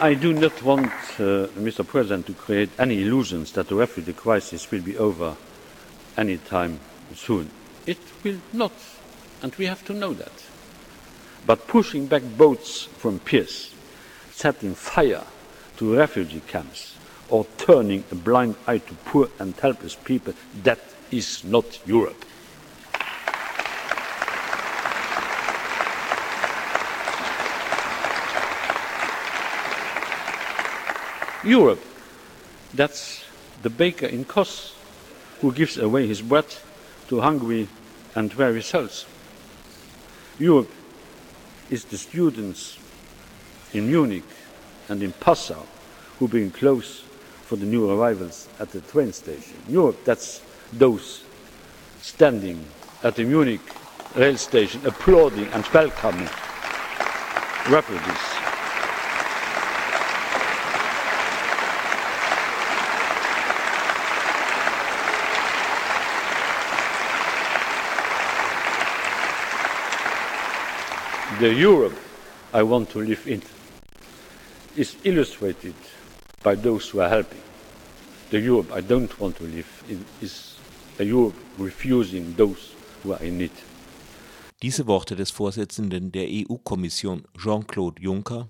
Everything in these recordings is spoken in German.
I do not want, uh, Mr. President, to create any illusions that the refugee crisis will be over any time soon. It will not, and we have to know that. But pushing back boats from piers, setting fire to refugee camps, or turning a blind eye to poor and helpless people, that is not Europe. Europe, that's the baker in Kos who gives away his bread to hungry and weary souls. Europe is the students in Munich and in Passau who bring clothes for the new arrivals at the train station. Europe, that's those standing at the Munich rail station applauding and welcoming refugees. The Europe I want to live in is illustrated by those who are helping. The Europe I don't want to live in is a Europe refusing those who are in need. Diese Worte des Vorsitzenden der EU-Kommission Jean-Claude Juncker,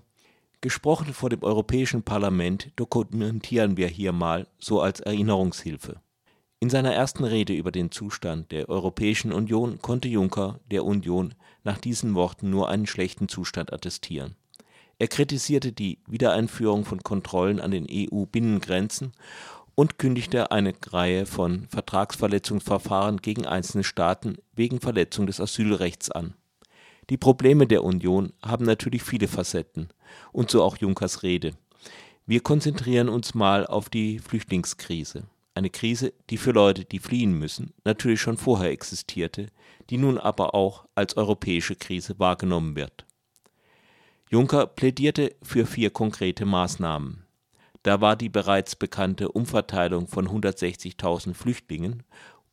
gesprochen vor dem Europäischen Parlament, dokumentieren wir hier mal so als Erinnerungshilfe. In seiner ersten Rede über den Zustand der Europäischen Union konnte Juncker der Union nach diesen Worten nur einen schlechten Zustand attestieren. Er kritisierte die Wiedereinführung von Kontrollen an den EU-Binnengrenzen und kündigte eine Reihe von Vertragsverletzungsverfahren gegen einzelne Staaten wegen Verletzung des Asylrechts an. Die Probleme der Union haben natürlich viele Facetten, und so auch Junckers Rede. Wir konzentrieren uns mal auf die Flüchtlingskrise. Eine Krise, die für Leute, die fliehen müssen, natürlich schon vorher existierte, die nun aber auch als europäische Krise wahrgenommen wird. Juncker plädierte für vier konkrete Maßnahmen. Da war die bereits bekannte Umverteilung von 160.000 Flüchtlingen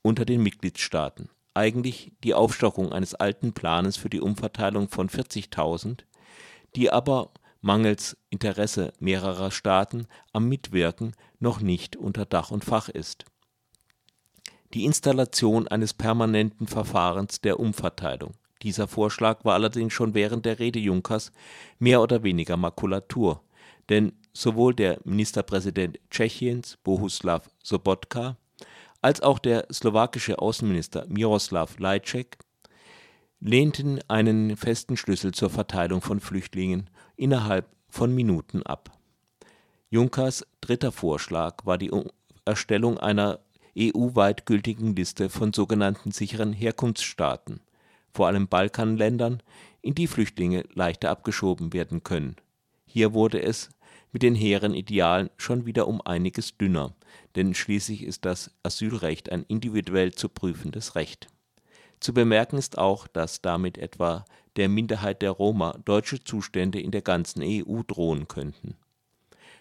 unter den Mitgliedstaaten eigentlich die Aufstockung eines alten Planes für die Umverteilung von 40.000, die aber mangels Interesse mehrerer Staaten am Mitwirken noch nicht unter Dach und Fach ist. Die Installation eines permanenten Verfahrens der Umverteilung. Dieser Vorschlag war allerdings schon während der Rede Junckers mehr oder weniger Makulatur, denn sowohl der Ministerpräsident Tschechiens Bohuslav Sobotka als auch der slowakische Außenminister Miroslav Lajcek lehnten einen festen Schlüssel zur Verteilung von Flüchtlingen innerhalb von Minuten ab. Junckers dritter Vorschlag war die Erstellung einer EU-weit gültigen Liste von sogenannten sicheren Herkunftsstaaten, vor allem Balkanländern, in die Flüchtlinge leichter abgeschoben werden können. Hier wurde es mit den hehren Idealen schon wieder um einiges dünner, denn schließlich ist das Asylrecht ein individuell zu prüfendes Recht. Zu bemerken ist auch, dass damit etwa der Minderheit der Roma deutsche Zustände in der ganzen EU drohen könnten.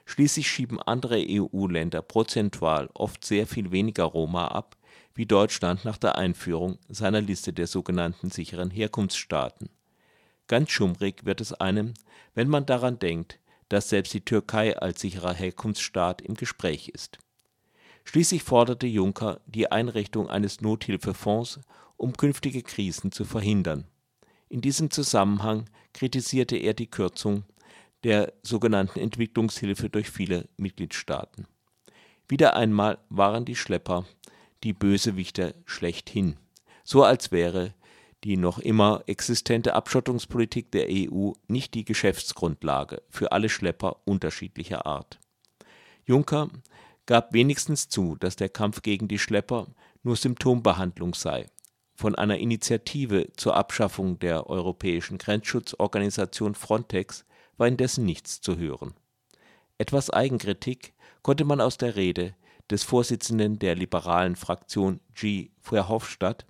Schließlich schieben andere EU-Länder prozentual oft sehr viel weniger Roma ab, wie Deutschland nach der Einführung seiner Liste der sogenannten sicheren Herkunftsstaaten. Ganz schummrig wird es einem, wenn man daran denkt, dass selbst die Türkei als sicherer Herkunftsstaat im Gespräch ist. Schließlich forderte Juncker die Einrichtung eines Nothilfefonds, um künftige Krisen zu verhindern. In diesem Zusammenhang kritisierte er die Kürzung der sogenannten Entwicklungshilfe durch viele Mitgliedstaaten. Wieder einmal waren die Schlepper die Bösewichter schlechthin, so als wäre die noch immer existente Abschottungspolitik der EU nicht die Geschäftsgrundlage für alle Schlepper unterschiedlicher Art. Juncker gab wenigstens zu, dass der Kampf gegen die Schlepper nur Symptombehandlung sei von einer Initiative zur Abschaffung der europäischen Grenzschutzorganisation Frontex war indessen nichts zu hören. Etwas Eigenkritik konnte man aus der Rede des Vorsitzenden der liberalen Fraktion G. Verhofstadt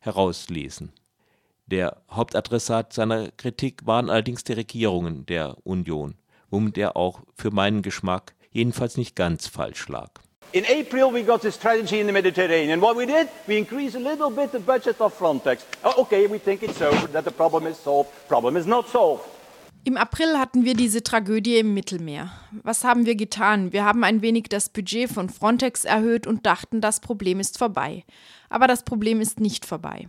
herauslesen. Der Hauptadressat seiner Kritik waren allerdings die Regierungen der Union, womit er auch für meinen Geschmack jedenfalls nicht ganz falsch lag. In April, we got this strategy in the Mediterranean. What we did, we increased a little bit the budget of Frontex. Oh, okay, we think it's over, that the problem is solved. Problem is not solved. Im April hatten wir diese Tragödie im Mittelmeer. Was haben wir getan? Wir haben ein wenig das Budget von Frontex erhöht und dachten, das Problem ist vorbei. Aber das Problem ist nicht vorbei.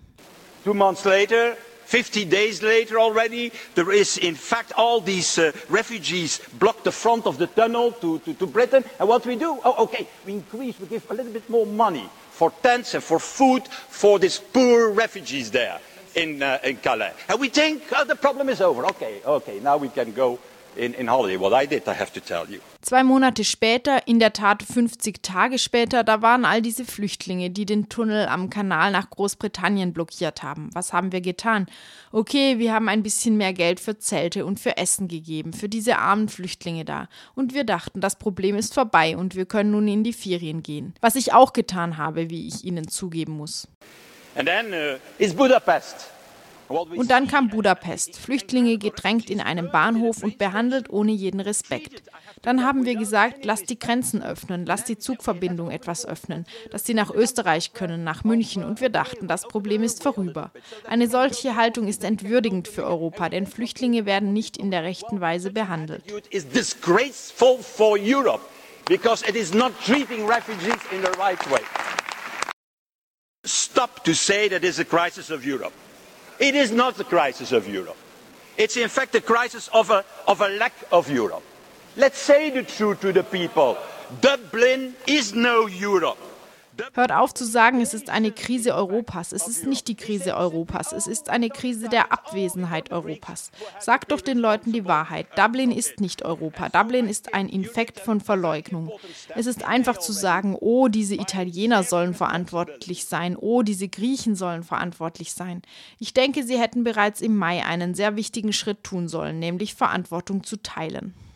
Two months later, 50 days later already, there is in fact all these uh, refugees block the front of the tunnel to, to, to Britain. And what we do? Oh, okay, we increase, we give a little bit more money for tents and for food for these poor refugees there in, uh, in Calais. And we think oh, the problem is over. Okay, okay, now we can go in, in holiday. What I did, I have to tell you. Zwei Monate später, in der Tat 50 Tage später, da waren all diese Flüchtlinge, die den Tunnel am Kanal nach Großbritannien blockiert haben. Was haben wir getan? Okay, wir haben ein bisschen mehr Geld für Zelte und für Essen gegeben, für diese armen Flüchtlinge da. Und wir dachten, das Problem ist vorbei und wir können nun in die Ferien gehen. Was ich auch getan habe, wie ich Ihnen zugeben muss. And then uh, is Budapest. Und dann kam Budapest, Flüchtlinge gedrängt in einem Bahnhof und behandelt ohne jeden Respekt. Dann haben wir gesagt, lasst die Grenzen öffnen, lasst die Zugverbindung etwas öffnen, dass sie nach Österreich können, nach München. Und wir dachten, das Problem ist vorüber. Eine solche Haltung ist entwürdigend für Europa, denn Flüchtlinge werden nicht in der rechten Weise behandelt. is because it is not treating refugees in the right way. Stop to say that it's a crisis of Europe. It is not the crisis of Europe. It's in fact a crisis of a, of a lack of Europe. Let's say the truth to the people. Dublin is no Europe. Hört auf zu sagen, es ist eine Krise Europas. Es ist nicht die Krise Europas. Es ist eine Krise der Abwesenheit Europas. Sagt doch den Leuten die Wahrheit. Dublin ist nicht Europa. Dublin ist ein Infekt von Verleugnung. Es ist einfach zu sagen, oh, diese Italiener sollen verantwortlich sein. Oh, diese Griechen sollen verantwortlich sein. Ich denke, sie hätten bereits im Mai einen sehr wichtigen Schritt tun sollen, nämlich Verantwortung zu teilen.